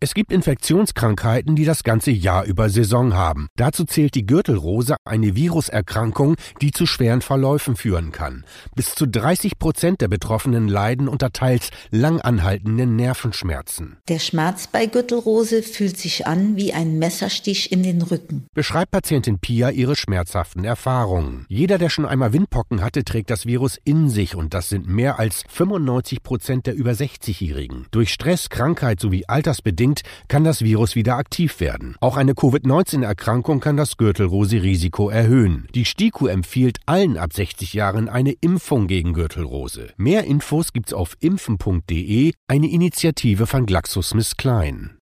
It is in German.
Es gibt Infektionskrankheiten, die das ganze Jahr über Saison haben. Dazu zählt die Gürtelrose, eine Viruserkrankung, die zu schweren Verläufen führen kann. Bis zu 30 Prozent der Betroffenen leiden unter teils lang anhaltenden Nervenschmerzen. Der Schmerz bei Gürtelrose fühlt sich an wie ein Messerstich in den Rücken. Beschreibt Patientin Pia ihre schmerzhaften Erfahrungen. Jeder, der schon einmal Windpocken hatte, trägt das Virus in sich und das sind mehr als 95 Prozent der über 60-Jährigen. Durch Stress, Krankheit sowie Altersbedingungen bedingt kann das Virus wieder aktiv werden. Auch eine Covid-19-Erkrankung kann das Gürtelrose-Risiko erhöhen. Die STIKO empfiehlt allen ab 60 Jahren eine Impfung gegen Gürtelrose. Mehr Infos gibt's auf impfen.de, eine Initiative von GlaxoSmithKline.